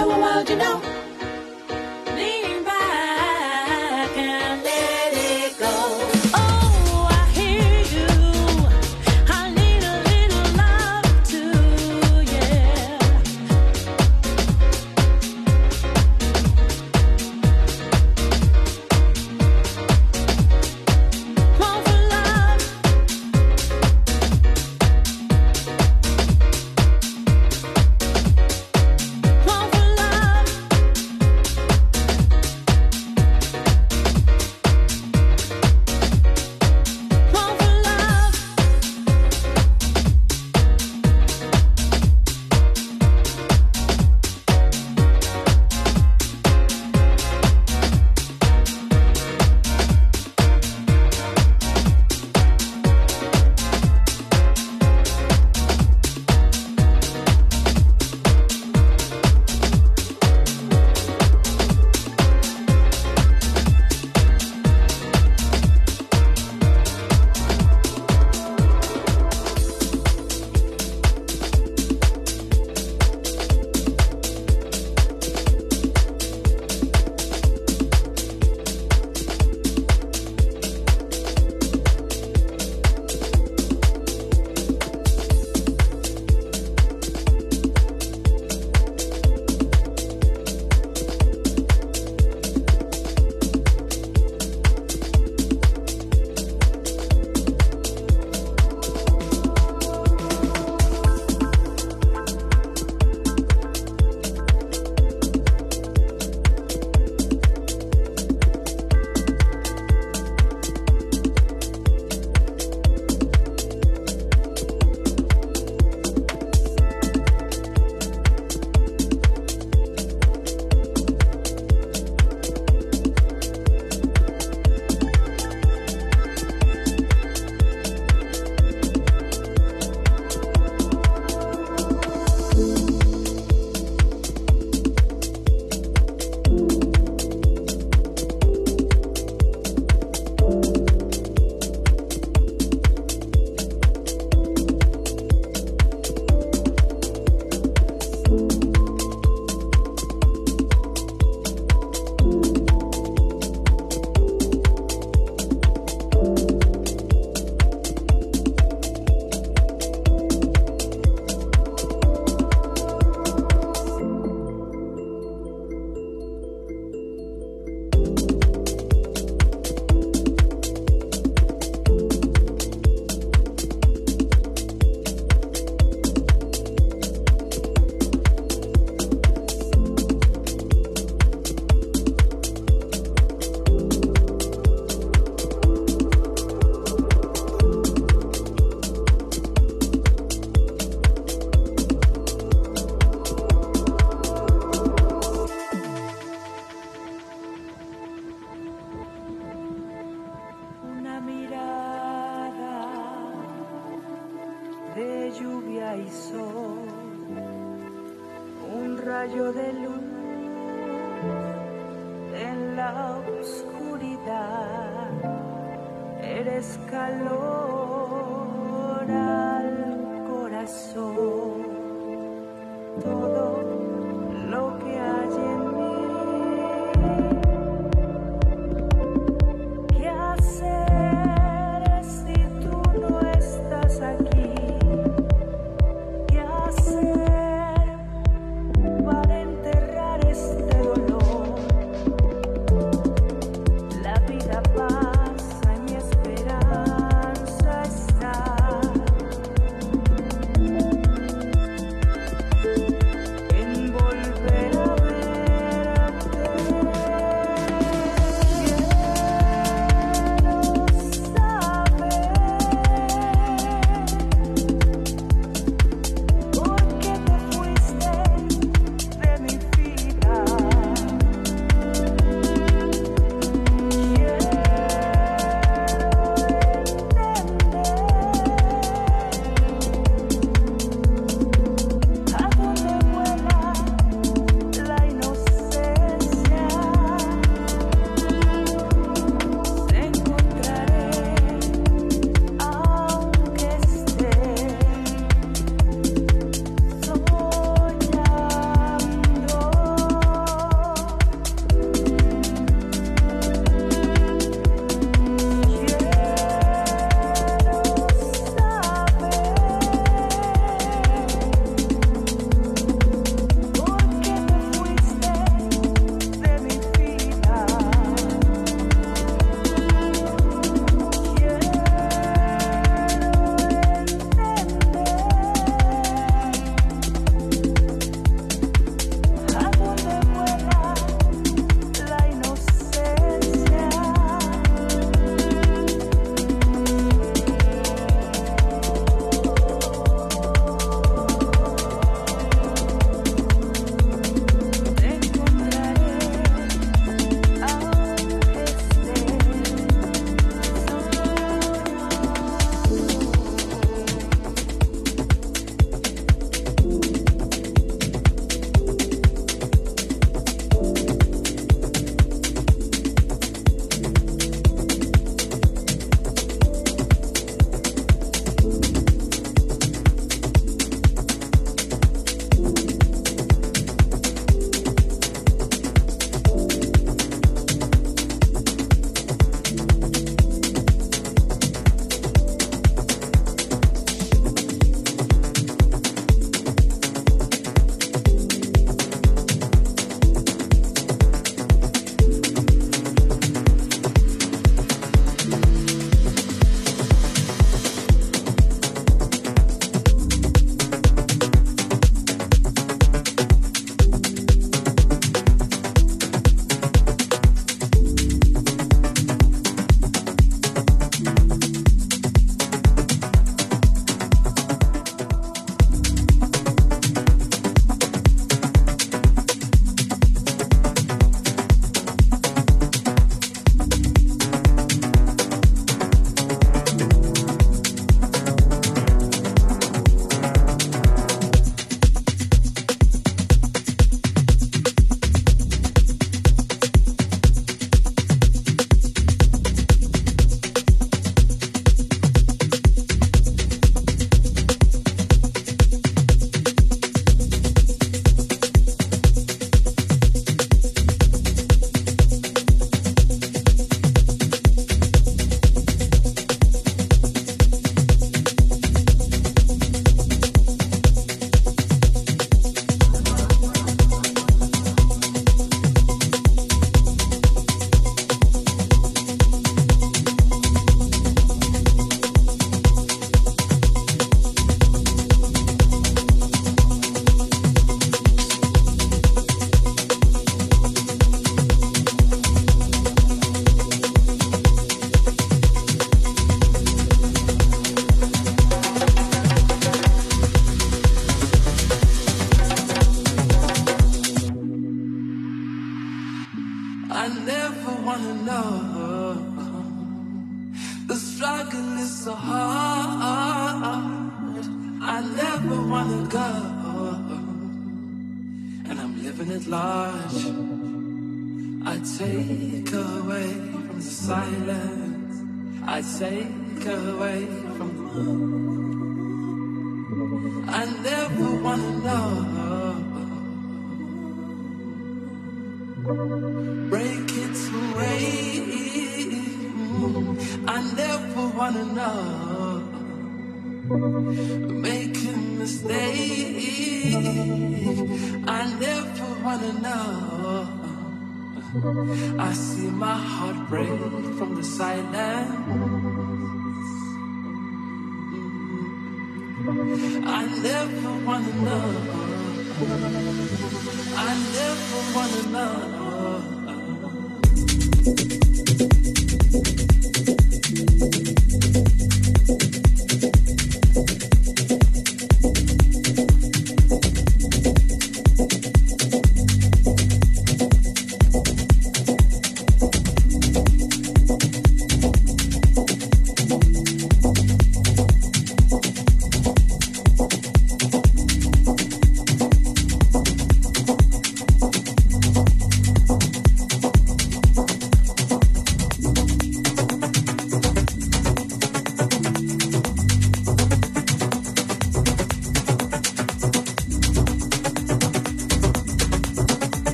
to a world you know.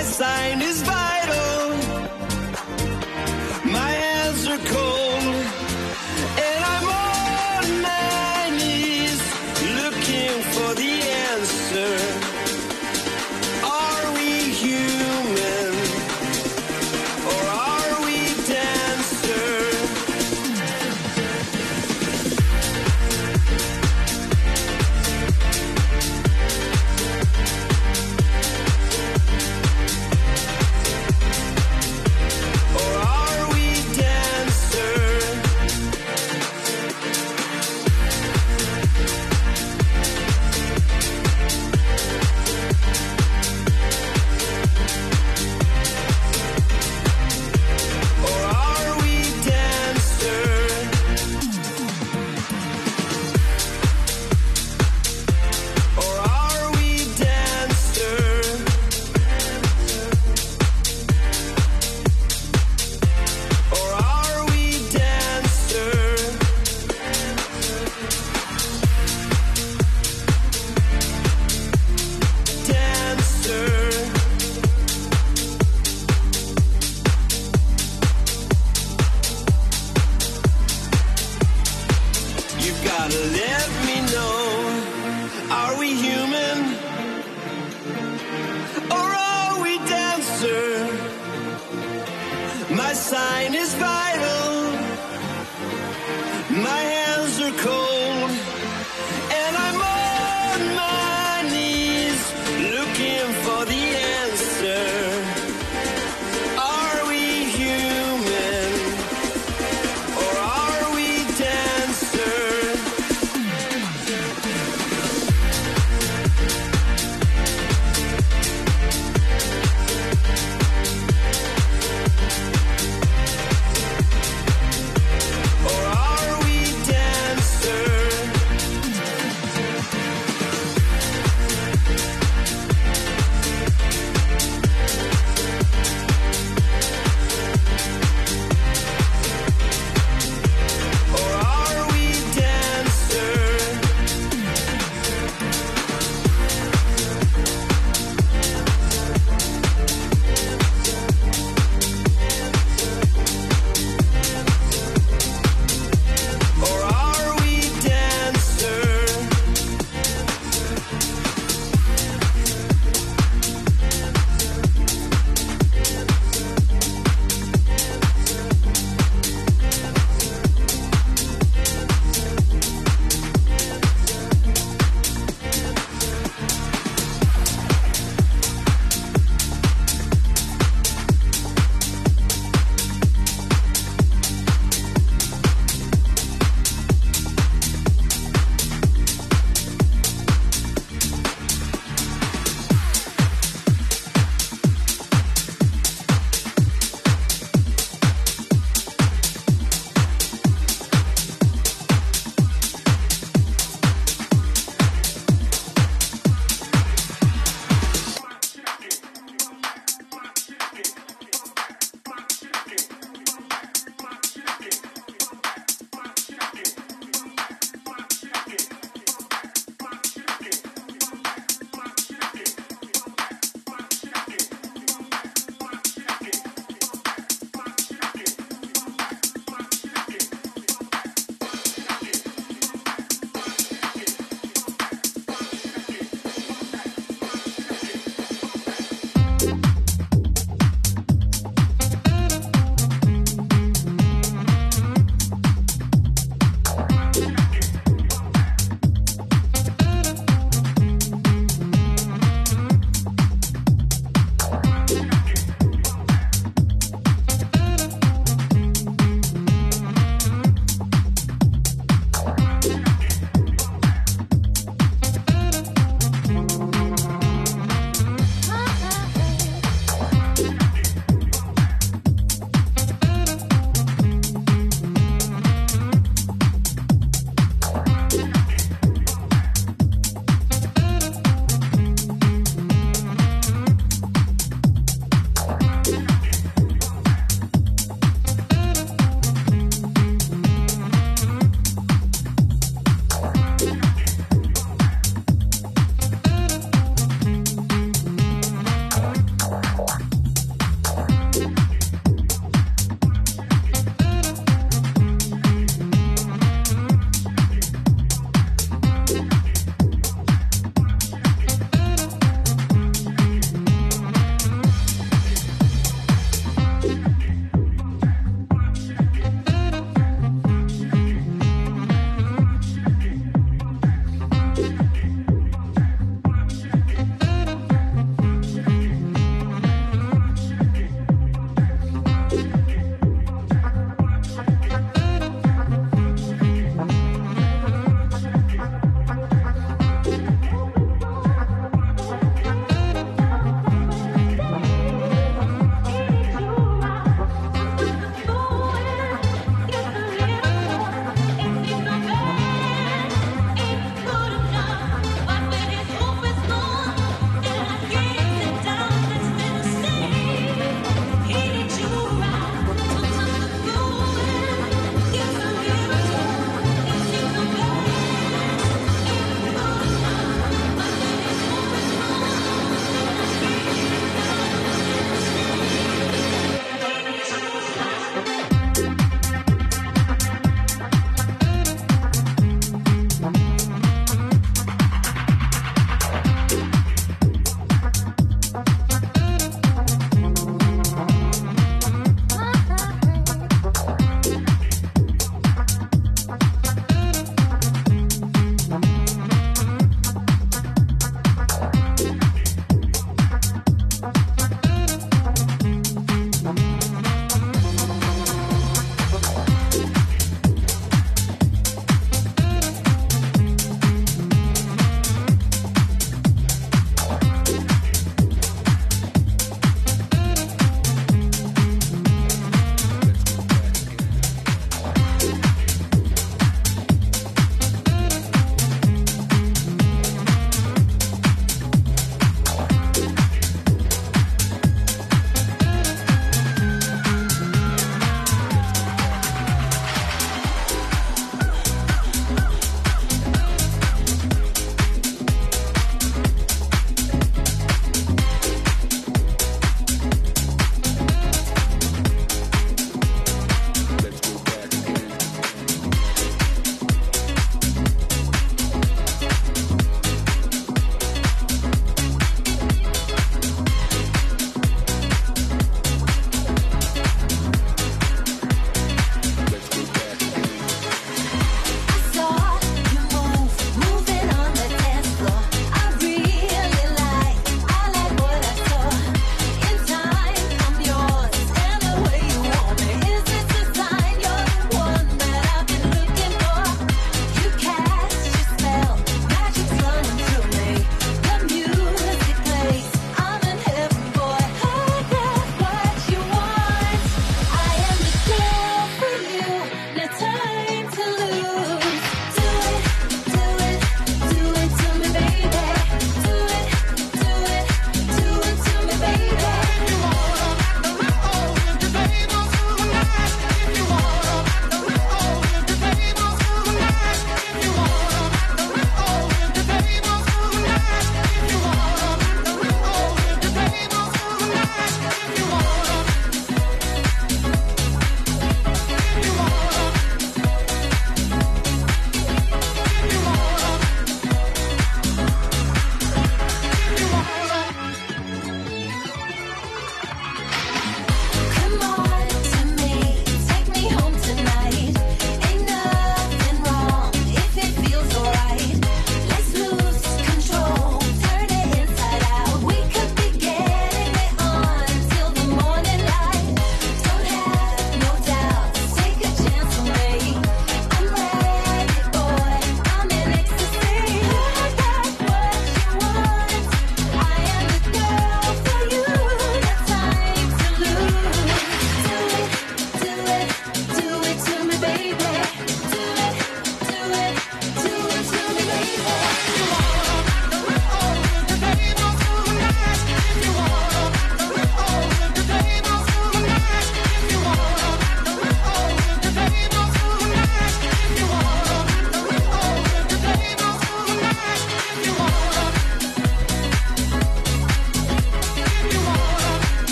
My sign is